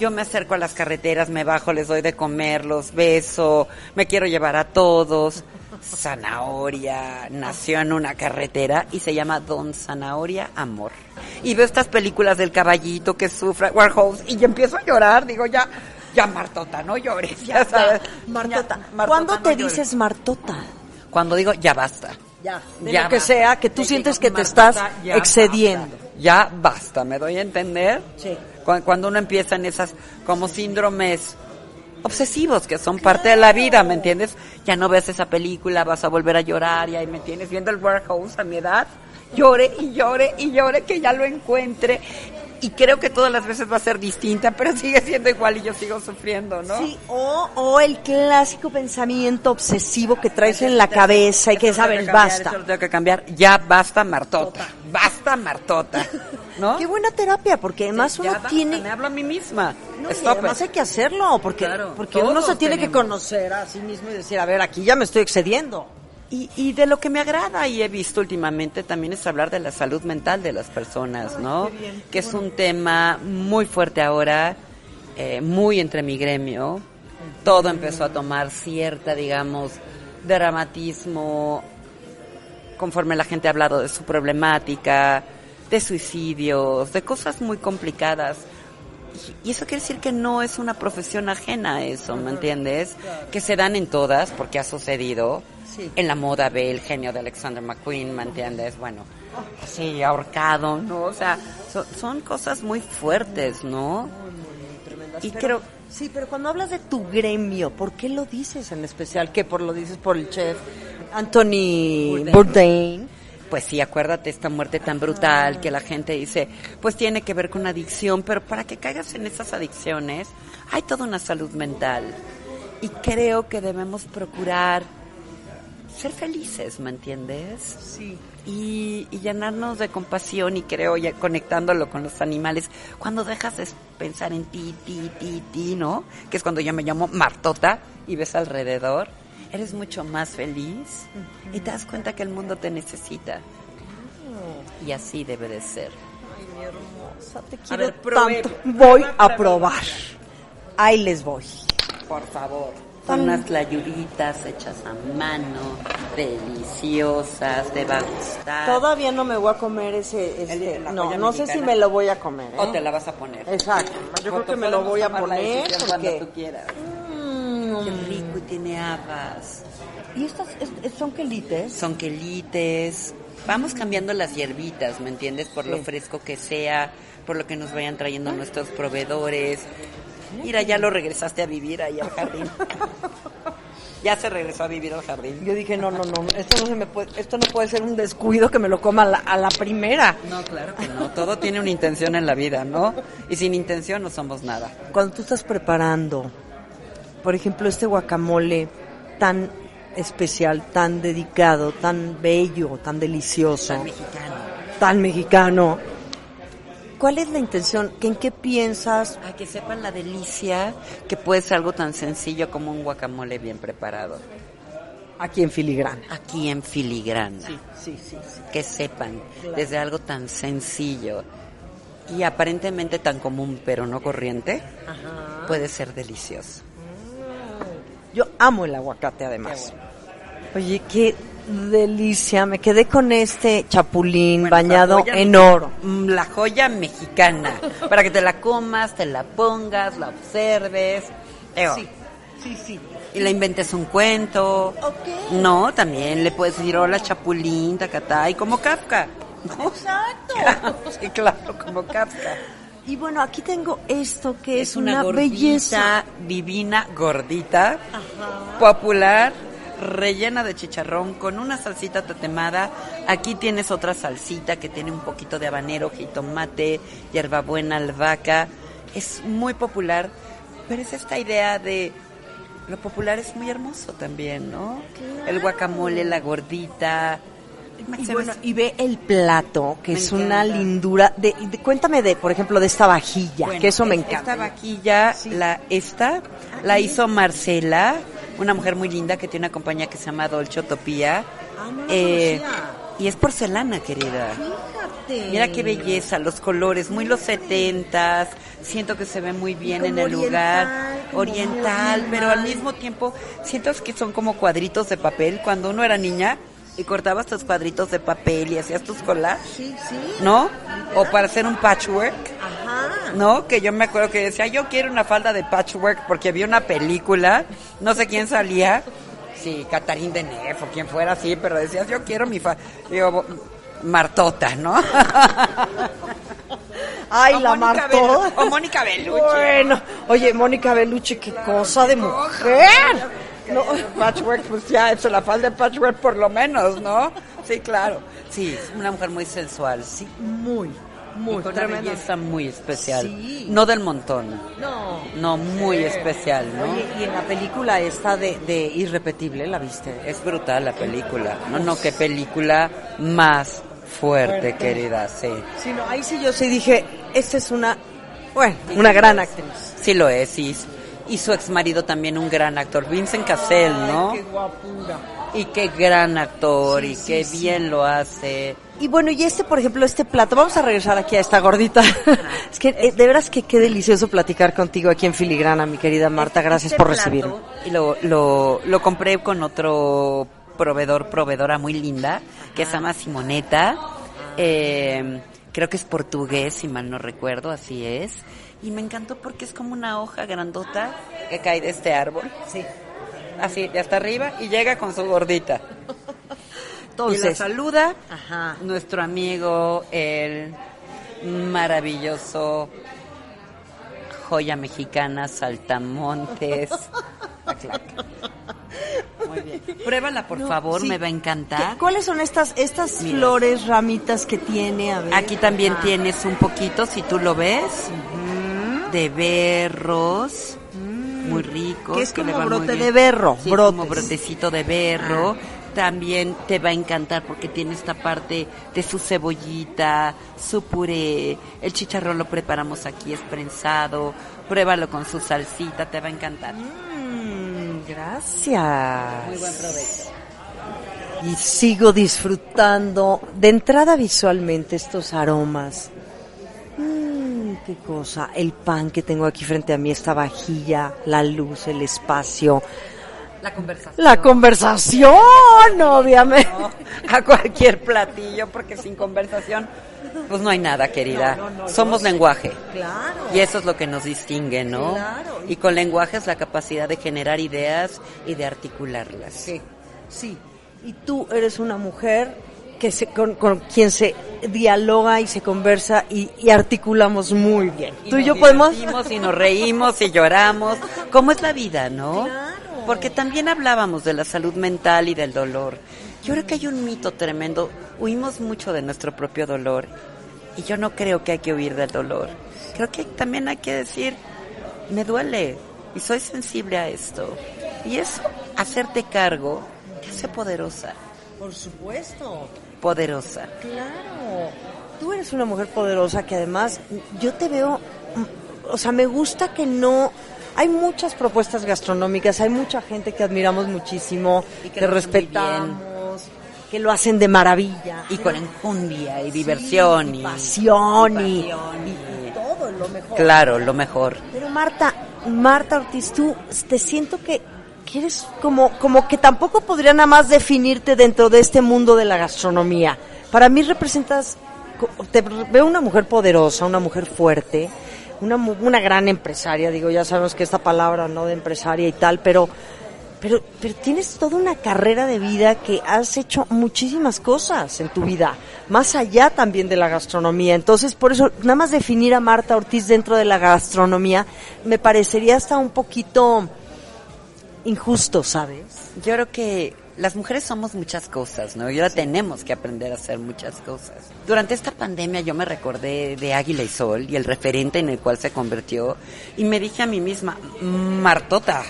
S3: Yo me acerco a las carreteras, me bajo, les doy de comer, los beso, me quiero llevar a todos. Zanahoria nació en una carretera y se llama Don Zanahoria Amor. Y veo estas películas del caballito que sufre, Warhouse, y yo empiezo a llorar, digo ya, ya Martota, no llores, ya sabes.
S2: Martota.
S3: Ya, Martota,
S2: ¿Cuándo
S3: no
S2: te
S3: llores.
S2: dices Martota?
S3: Cuando digo ya basta.
S2: Ya, de
S3: Ya
S2: lo que
S3: basta.
S2: sea, que tú
S3: De
S2: sientes que te estás
S3: ya
S2: excediendo.
S3: basta. Ya basta, ¿me doy a entender?
S2: Sí.
S3: Cu- Cuando uno empieza en esas como síndromes obsesivos que son parte de la vida, ¿me entiendes? Ya no ves esa película, vas a volver a llorar y ahí me tienes viendo el warehouse a mi edad, llore y llore y llore que ya lo encuentre. Y creo que todas las veces va a ser distinta, pero sigue siendo igual y yo sigo sufriendo, ¿no?
S2: Sí, o, o el clásico pensamiento obsesivo que traes en la cabeza y que sabes, basta.
S3: eso lo tengo que cambiar. Ya basta Martota. Basta Martota. ¿No?
S2: Qué buena terapia, porque además
S3: Ya
S2: uno
S3: basta,
S2: tiene...
S3: Me hablo a mí misma.
S2: No, y además hay que hacerlo, porque,
S3: Claro,
S2: porque uno se tiene que conocer a sí mismo y decir, a ver, aquí ya me estoy excediendo.
S3: Y, y de lo que me agrada y he visto últimamente también es hablar de la salud mental de las personas, ¿no? que es un tema muy fuerte ahora, eh, muy entre mi gremio. Todo empezó a tomar cierta, digamos, dramatismo conforme la gente ha hablado de su problemática, de suicidios, de cosas muy complicadas. Y- Y eso quiere decir que no es una profesión ajena a eso, ¿me entiendes? Que se dan en todas, porque ha sucedido.
S2: Sí.
S3: En la moda ve el genio de Alexander McQueen, ¿me entiendes? Bueno, sí, ahorcado, ¿no? O sea, son, son cosas muy fuertes, ¿no? Y creo,
S2: Sí, pero cuando hablas de tu gremio, ¿por qué lo dices en especial? ¿Qué por lo dices por el chef Anthony
S3: Bourdain.
S2: Bourdain?
S3: pues sí, acuérdate esta muerte tan brutal que la gente dice, pues tiene que ver con adicción, pero para que caigas en esas adicciones hay toda una salud mental. Y creo que debemos procurar ser felices, ¿me entiendes?
S2: Sí.
S3: y, y llenarnos de compasión y creo ya conectándolo con los animales cuando dejas de pensar en ti, ti, ti, ti, ¿no? Que es cuando yo me llamo Martota y ves alrededor, eres mucho más feliz y te das cuenta que el mundo te necesita. Y así debe de ser.
S2: Ay, mi hermosa, te
S3: A
S2: quiero
S3: ver, pruebe,
S2: tanto. Voy a probar. Ahí les voy.
S3: Por favor. Con unas tlayuditas hechas a mano, deliciosas, te va a gustar.
S2: Todavía no me voy a comer ese,
S3: El
S2: este,
S3: la
S2: no,
S3: joya
S2: no sé si
S3: mexicana.
S2: me lo voy a comer. ¿eh?
S3: O te la vas a poner.
S2: Exacto, yo creo que me lo voy a poner
S3: decisión cuando
S2: porque...
S3: tú quieras.
S2: Mm,
S3: Qué rico y tiene habas.
S2: ¿Y estas es- son quelites?
S3: Son quelites. Vamos cambiando las hierbitas, ¿me entiendes? Por lo
S2: Sí.
S3: fresco que sea, por lo que nos vayan trayendo nuestros proveedores. Mira, ya lo regresaste a vivir ahí al jardín. ya se regresó a vivir al jardín.
S2: Yo dije, no, no, no, esto no, se me puede, esto no puede ser un descuido que me lo coma a la, a la primera.
S3: No, claro que no. Todo tiene una intención en la vida, ¿no? Y sin intención no somos nada.
S2: Cuando tú estás preparando, por ejemplo, este guacamole tan especial, tan dedicado, tan bello, tan delicioso,
S3: Tan mexicano.
S2: tan mexicano, ¿cuál es la intención? ¿En qué piensas?
S3: A que sepan la delicia que puede ser algo tan sencillo como un guacamole bien preparado.
S2: Aquí en filigrana.
S3: Aquí en filigrana.
S2: sí, sí, sí.
S3: que sepan desde algo tan sencillo y aparentemente tan común pero no corriente, puede ser delicioso.
S2: Yo amo el aguacate además. Oye, qué delicia. Me quedé con este chapulín
S3: Bueno,
S2: bañado en oro.
S3: Mm, La joya mexicana, para que te la comas, te la pongas, la observes. Eo.
S2: sí, sí.
S3: Y le inventes un cuento.
S2: Ok.
S3: No, también le puedes decir hola chapulín, tacatá, y como Kafka. ¿no?
S2: Exacto.
S3: sí, claro, como Kafka.
S2: Y bueno, aquí tengo esto que es,
S3: Es una,
S2: una,
S3: gordita,
S2: belleza.
S3: divina, gordita, popular, rellena de chicharrón con una salsita tatemada. Aquí tienes otra salsita que tiene un poquito de habanero, jitomate, hierbabuena, albahaca. Es muy popular, pero es esta idea de lo popular es muy hermoso también, ¿no? El guacamole, la gordita.
S2: Y, bueno, y ve el plato, que
S3: Me
S2: es una lindura. De, de- cuéntame de, por ejemplo, de esta vajilla,
S3: Bueno,
S2: que eso me encanta.
S3: Esta vaquilla, la esta, la hizo Marcela, una mujer muy linda que tiene una compañía que se llama Dolce Utopía.
S2: Ah, no
S3: Eh, y es porcelana, querida.
S2: Fíjate.
S3: Mira qué belleza, los colores, muy los setentas, siento que se ve muy bien en el lugar,
S2: oriental,
S3: pero al mismo tiempo siento que son como cuadritos de papel. Cuando uno era niña y cortabas tus cuadritos de papel y hacías tus collages,
S2: Sí, sí.
S3: ¿no? O para hacer un patchwork.
S2: Ajá.
S3: ¿no? Que yo me acuerdo que decía, yo quiero una falda de patchwork porque vi una película, no sé quién salía, sí, Catarín de Neff o quien fuera así, pero decías, yo quiero mi falda, digo, Martota, ¿no?
S2: Ay,
S3: O
S2: la
S3: Mónica. Belu- o Mónica Bellucci.
S2: Bueno, oye, Mónica Bellucci, qué cosa de mujer.
S3: No, patchwork, pues ya, eso, la falda de patchwork por lo menos, ¿no? Sí, claro. Sí, es una mujer muy sensual, sí.
S2: Muy, muy
S3: y con una belleza muy especial.
S2: Sí.
S3: No del montón,
S2: No.
S3: no, muy especial, ¿no?
S2: Oye, y en la película esta de, de Irrepetible, ¿la viste?
S3: Es brutal la película. No, no, qué película más fuerte, querida, sí.
S2: Sí, no, ahí sí yo sí dije, esta es una, bueno, una gran actriz.
S3: Sí lo es, y, y su ex marido también un gran actor, Vincent Cassel, ¿no?
S2: Qué guapura.
S3: Y qué gran actor,
S2: Sí,
S3: y
S2: sí,
S3: qué
S2: sí.
S3: bien lo hace.
S2: Y bueno, y este, por ejemplo, este plato, vamos a regresar aquí a esta gordita. es que eh, de veras que qué delicioso platicar contigo aquí en Filigrana, mi querida Marta. Gracias
S3: Este
S2: por recibirme.
S3: Y lo, lo, lo compré con otro proveedor, proveedora muy linda, que se llama Simoneta. Eh, creo que es portugués, si mal no recuerdo, así es. Y me encantó porque es como una hoja grandota que cae de este árbol.
S2: Sí.
S3: Así, de hasta arriba, y llega con su gordita. y la
S2: Entonces,
S3: saluda
S2: Ajá.
S3: nuestro amigo, el maravilloso joya mexicana Saltamontes. Aclaca. Muy bien. Pruébala, por
S2: No,
S3: favor,
S2: sí.
S3: me va a encantar.
S2: ¿Qué- ¿cuáles son estas, estas
S3: Mira.
S2: flores, ramitas que tiene? A ver.
S3: Aquí también
S2: Ah.
S3: tienes un poquito, si tú lo ves, de berros, muy ricos.
S2: Que es
S3: le
S2: como
S3: van
S2: brote de berro,
S3: Sí, como brotecito de berro. También te va a encantar porque tiene esta parte de su cebollita, su puré. El chicharrón lo preparamos aquí, es prensado. Pruébalo con su salsita, te va a encantar.
S2: Mm, gracias.
S3: Muy buen provecho.
S2: y sigo disfrutando de entrada visualmente estos aromas. Qué cosa. El pan que tengo aquí frente a mí, esta vajilla, la luz, el espacio.
S3: La conversación.
S2: La conversación, obviamente.
S3: a cualquier platillo, porque sin conversación, pues no hay nada, querida.
S2: No, no, no,
S3: Somos lenguaje.
S2: Claro.
S3: Y eso es lo que nos distingue, ¿no?
S2: Claro.
S3: Y con lenguaje es la capacidad de generar ideas y de articularlas.
S2: Sí, sí. Y tú eres una mujer que se, con, con quien se dialoga y se conversa y, y articulamos muy bien. tú y yo podemos...
S3: y nos reímos y lloramos. ¿Cómo es la vida, no?
S2: Claro.
S3: Porque también hablábamos de la salud mental y del dolor. Yo creo que hay un mito tremendo. Huimos mucho de nuestro propio dolor. Y yo no creo que hay que huir del dolor. Creo que también hay que decir, me duele y soy sensible a esto. Y eso, hacerte cargo, te hace poderosa.
S2: Por supuesto.
S3: Poderosa.
S2: Claro. Tú eres una mujer poderosa que además yo te veo, mm, o sea, me gusta que no... Hay muchas propuestas gastronómicas, hay mucha gente que admiramos muchísimo,
S3: Y que
S2: que, respetamos, que lo hacen de maravilla.
S3: Y con enjundia y diversión.
S2: y
S3: y
S2: pasión y,
S3: pasión
S2: y todo lo mejor.
S3: Claro, lo mejor.
S2: Pero Marta, Marta Ortiz, tú te siento que, que eres como, como que tampoco podría nada más definirte dentro de este mundo de la gastronomía. Para mí representas, te veo una mujer poderosa, una mujer fuerte, una, una gran empresaria, digo, ya sabemos que esta palabra no de empresaria y tal, pero, pero, pero tienes toda una carrera de vida que has hecho muchísimas cosas en tu vida, más allá también de la gastronomía. Entonces, por eso, nada más definir a Marta Ortiz dentro de la gastronomía me parecería hasta un poquito injusto, ¿sabes?
S3: Yo creo que las mujeres somos muchas cosas, ¿no? Y ahora tenemos que aprender a hacer muchas cosas. Durante esta pandemia yo me recordé de Águila y Sol y el referente en el cual se convirtió y me dije a mí misma, Martota,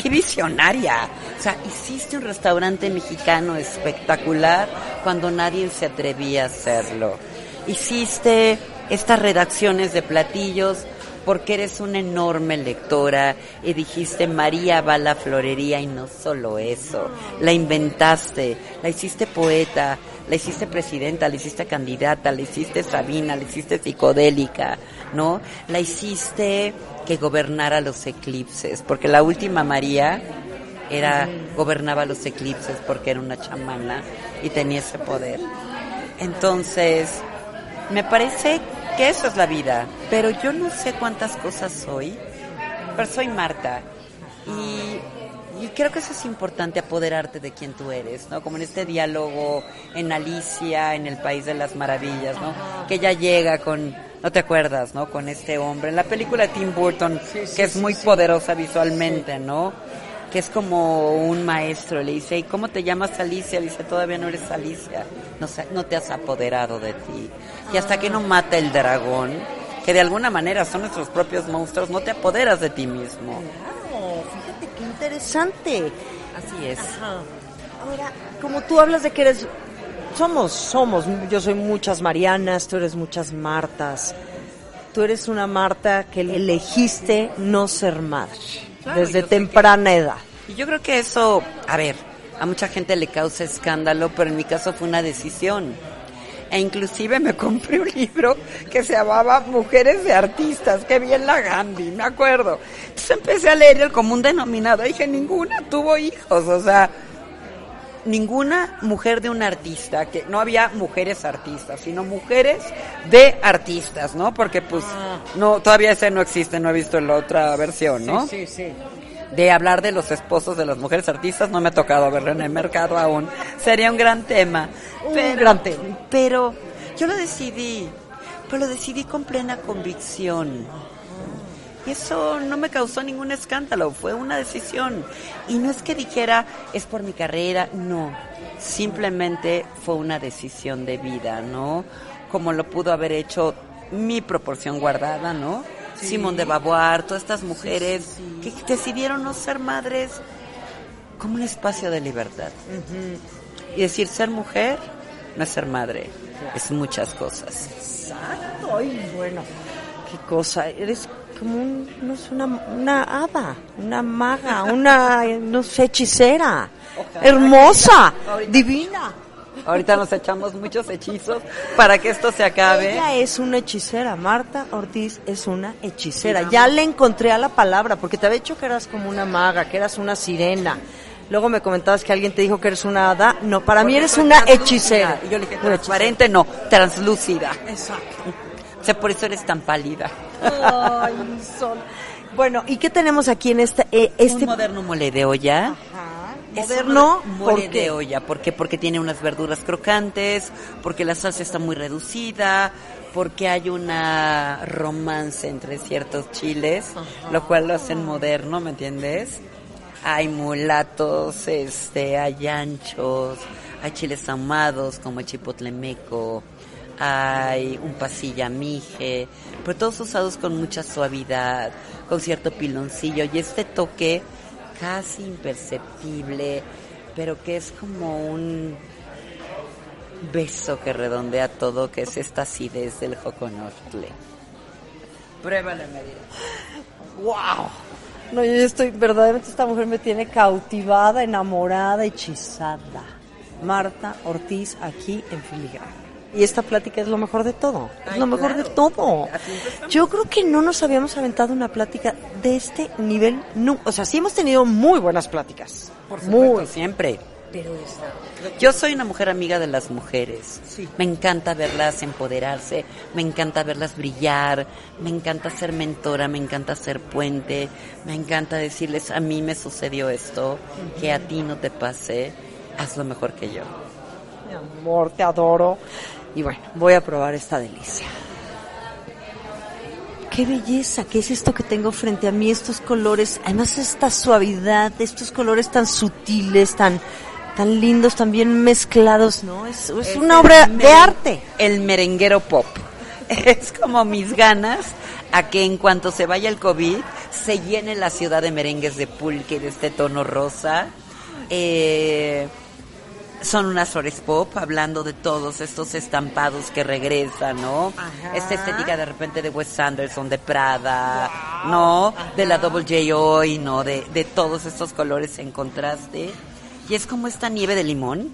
S3: qué visionaria. O sea, hiciste un restaurante mexicano espectacular cuando nadie se atrevía a hacerlo. Hiciste estas redacciones de platillos porque eres una enorme lectora y dijiste María va a la florería y no solo eso, la inventaste, la hiciste poeta, la hiciste presidenta, la hiciste candidata, la hiciste Sabina, la hiciste psicodélica, ¿no? La hiciste que gobernara los eclipses, porque la última María era gobernaba los eclipses porque era una chamana y tenía ese poder. Entonces, me parece que eso es la vida, pero yo no sé cuántas cosas soy, pero soy Marta y, y creo que eso es importante, apoderarte de quien tú eres, ¿no? Como en este diálogo en Alicia, en el País de las Maravillas, ¿no? Que ella llega con, no te acuerdas, ¿no? Con este hombre, en la película de Tim Burton, que es muy poderosa visualmente, ¿no? Que es como un maestro, le dice, ¿y cómo te llamas Alicia? Le dice, todavía no eres Alicia, no, no te has apoderado de ti. Y hasta que no mata el dragón, que de alguna manera son nuestros propios monstruos, no te apoderas de ti mismo.
S2: Claro, fíjate qué interesante.
S3: Así es.
S2: Ahora, como tú hablas de que eres, somos, somos, yo soy muchas Marianas, tú eres muchas Martas. Tú eres una Marta que elegiste no ser madre
S3: Claro,
S2: desde temprana edad.
S3: Y yo creo que eso, a ver, a mucha gente le causa escándalo, pero en mi caso fue una decisión. E inclusive me compré un libro que se llamaba Mujeres de Artistas, que vi en la Gandhi, me acuerdo. Entonces empecé a leer el común denominador dije, ninguna tuvo hijos, o sea, ninguna mujer de un artista, que no había mujeres artistas, sino mujeres de artistas, ¿no? Porque pues no todavía ese no existe, no he visto la otra versión, ¿no?
S2: Sí, sí.
S3: de hablar de los esposos de las mujeres artistas, no me ha tocado verlo en el mercado aún. Sería un gran tema.
S2: Un gran tema.
S3: Pero yo lo decidí, pero lo decidí con plena convicción. Y eso no me causó ningún escándalo, fue una decisión. Y no es que dijera, es por mi carrera, no. Simplemente fue una decisión de vida, ¿no? Como lo pudo haber hecho mi proporción guardada, ¿no? Simone de Beauvoir, todas estas mujeres que decidieron no ser madres como un espacio de libertad. Y decir, ser mujer no es ser madre, es muchas cosas.
S2: Exacto. Ay, bueno, qué cosa. Eres como un, no sé, una, una hada, una maga, una, no sé, hechicera. Hermosa, divina.
S3: Ahorita nos echamos muchos hechizos para que esto se acabe.
S2: Ella es una hechicera, Marta Ortiz es una hechicera. Ya le encontré a la palabra, porque te había dicho que eras como una maga, que eras una sirena. Luego me comentabas que alguien te dijo que eres una hada. No, para mí eres una hechicera.
S3: Y yo le dije, transparente no, translúcida.
S2: Exacto.
S3: O sea, por eso eres tan pálida.
S2: Ay, mi sol. Bueno, ¿y qué tenemos aquí en este, eh, este
S3: Un moderno mole de olla.
S2: Ajá. Moderno?
S3: un
S2: ¿Por
S3: mole de olla. ¿Por qué? Porque tiene unas verduras crocantes, porque la salsa está muy reducida, porque hay una romance entre ciertos chiles, lo cual lo hacen moderno, ¿me entiendes? Hay mulatos, este, hay anchos, hay chiles ahumados como el chipotlemeco, hay un pasilla mije, pero todos usados con mucha suavidad, con cierto piloncillo y este toque casi imperceptible, pero que es como un beso que redondea todo, que es esta acidez del joconostle. Pruébale, María.
S2: ¡Wow! No, yo estoy, verdaderamente esta mujer me tiene cautivada, enamorada, hechizada. Marta Ortiz aquí en Filigrana. Y esta plática es lo mejor de todo. Es
S3: Ay,
S2: lo mejor
S3: claro.
S2: de todo. Yo creo que no nos habíamos aventado una plática de este nivel. No, o sea, sí hemos tenido muy buenas pláticas.
S3: Por
S2: muy.
S3: siempre.
S2: Pero esta.
S3: Yo soy una mujer amiga de las mujeres.
S2: Sí.
S3: Me encanta verlas empoderarse, me encanta verlas brillar, me encanta ser mentora, me encanta ser puente, me encanta decirles, a mí me sucedió esto, que a ti no te pase, hazlo mejor que yo.
S2: Mi amor, te adoro. Y bueno, voy a probar esta delicia. Qué belleza, ¿qué es esto que tengo frente a mí? Estos colores, además esta suavidad, estos colores tan sutiles, tan, tan lindos, tan bien mezclados, ¿no? Es, es
S3: Es
S2: una obra de arte.
S3: El merenguero pop. Es como mis ganas a que en cuanto se vaya el COVID se llene la ciudad de merengues de pulque de este tono rosa. Eh, son unas flores pop hablando de todos estos estampados que regresan, ¿no?
S2: Ajá.
S3: Esta estética de repente de Wes Anderson, de Prada, ¿no? De la Double J hoy, ¿no? De, de todos estos colores en contraste. Y es como esta nieve de limón,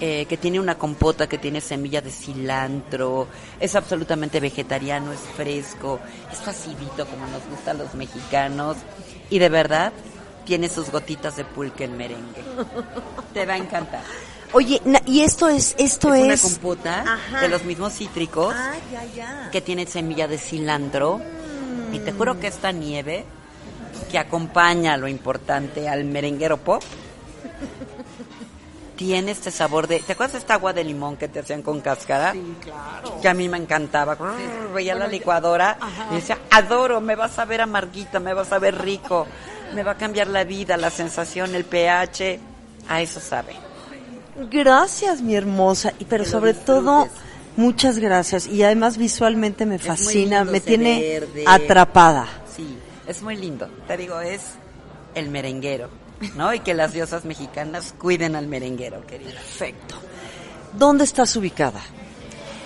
S3: eh, que tiene una compota, que tiene semilla de cilantro, es absolutamente vegetariano, es fresco, es facidito como nos gusta a los mexicanos. Y de verdad, tiene sus gotitas de pulque en merengue. Te va a encantar.
S2: Oye, y esto es, esto
S3: es,
S2: es...
S3: una compota
S2: Ajá.
S3: de los mismos cítricos
S2: Ah, ya, ya.
S3: que tiene semilla de cilantro. Y te juro que esta nieve que acompaña lo importante al merenguero pop tiene este sabor de. ¿Te acuerdas de esta agua de limón que te hacían con cáscara?
S2: Sí, claro.
S3: Que a mí me encantaba. Veía la licuadora y decía, adoro, me vas a ver amarguita, me vas a ver rico, me va a cambiar la vida, la sensación, el pH. A eso sabe.
S2: Gracias, mi hermosa. Y pero sobre todo, muchas gracias. Y además visualmente me fascina, me tiene
S3: verde.
S2: atrapada.
S3: Sí, es muy lindo. Te digo, es el merenguero, ¿no? Y que las diosas mexicanas cuiden al merenguero, querida.
S2: Perfecto. ¿Dónde estás ubicada?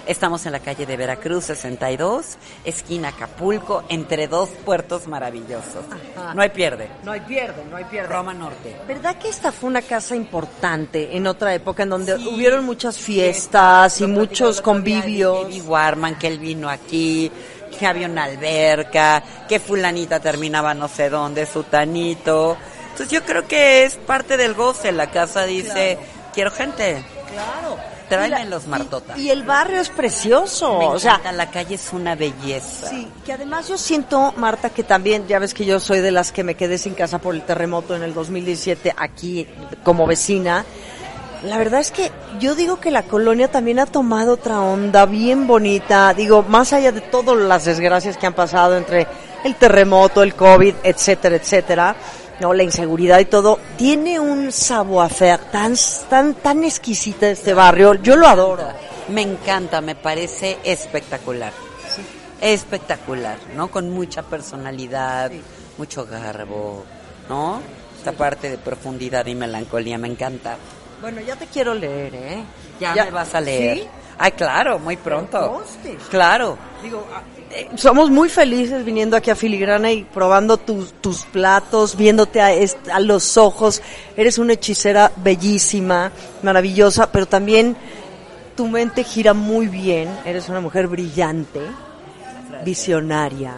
S3: Estamos en la calle de Veracruz 62, esquina Acapulco, entre dos puertos maravillosos.
S2: Ajá.
S3: No hay pierde.
S2: No hay pierde, no hay pierde.
S3: Roma Norte.
S2: ¿Verdad que esta fue una casa importante en otra época en donde
S3: Sí.
S2: hubieron muchas fiestas y muchos convivios?
S3: Eddie Warman, que él vino aquí, que había una alberca, que fulanita terminaba no sé dónde, su tanito. Entonces yo creo que es parte del goce. La casa dice, quiero gente.
S2: Claro.
S3: Tráeme
S2: Y la-
S3: los martotas.
S2: Y, y el barrio es precioso.
S3: Me
S2: o sea,
S3: la calle es una belleza.
S2: Sí, que además yo siento, Marta, que también, ya ves que yo soy de las que me quedé sin casa por el terremoto en el 2017 aquí como vecina. La verdad es que yo digo que la colonia también ha tomado otra onda bien bonita. Digo, más allá de todas las desgracias que han pasado entre el terremoto, el COVID, etcétera, etcétera, no, la inseguridad y todo, tiene un savoir-faire tan, tan, tan exquisita este barrio. Yo lo adoro.
S3: Me encanta, me parece espectacular. Espectacular, ¿no? Con mucha personalidad, mucho garbo, ¿no? Esta parte de profundidad y melancolía me encanta.
S2: Bueno, ya te quiero leer, ¿eh?
S3: Ya, me vas a leer.
S2: ¿Sí?
S3: Ay, claro, muy pronto. Claro.
S2: Digo, somos muy felices viniendo aquí a Filigrana y probando tus, tus platos, viéndote a, a los ojos. Eres una hechicera bellísima, maravillosa, pero también tu mente gira muy bien. Eres una mujer brillante, visionaria,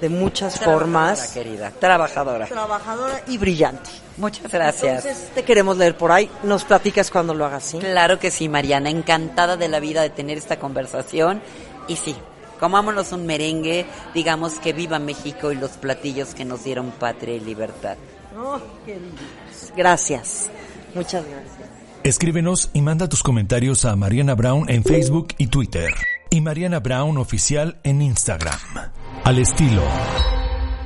S2: de muchas
S3: Trabajadora,
S2: formas.
S3: querida, trabajadora.
S2: Trabajadora y brillante.
S3: Muchas gracias.
S2: Entonces te queremos leer por ahí. Nos platicas cuando lo hagas, ¿sí?
S3: Claro que sí, Mariana. Encantada de la vida de tener esta conversación. Y sí, comámonos un merengue, digamos que viva México y los platillos que nos dieron patria y libertad.
S2: Oh, qué Gracias. Muchas gracias.
S4: Escríbenos y manda tus comentarios a Mariana Brown en Facebook y Twitter. Y Mariana Brown Oficial en Instagram. Al estilo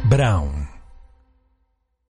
S4: Brown.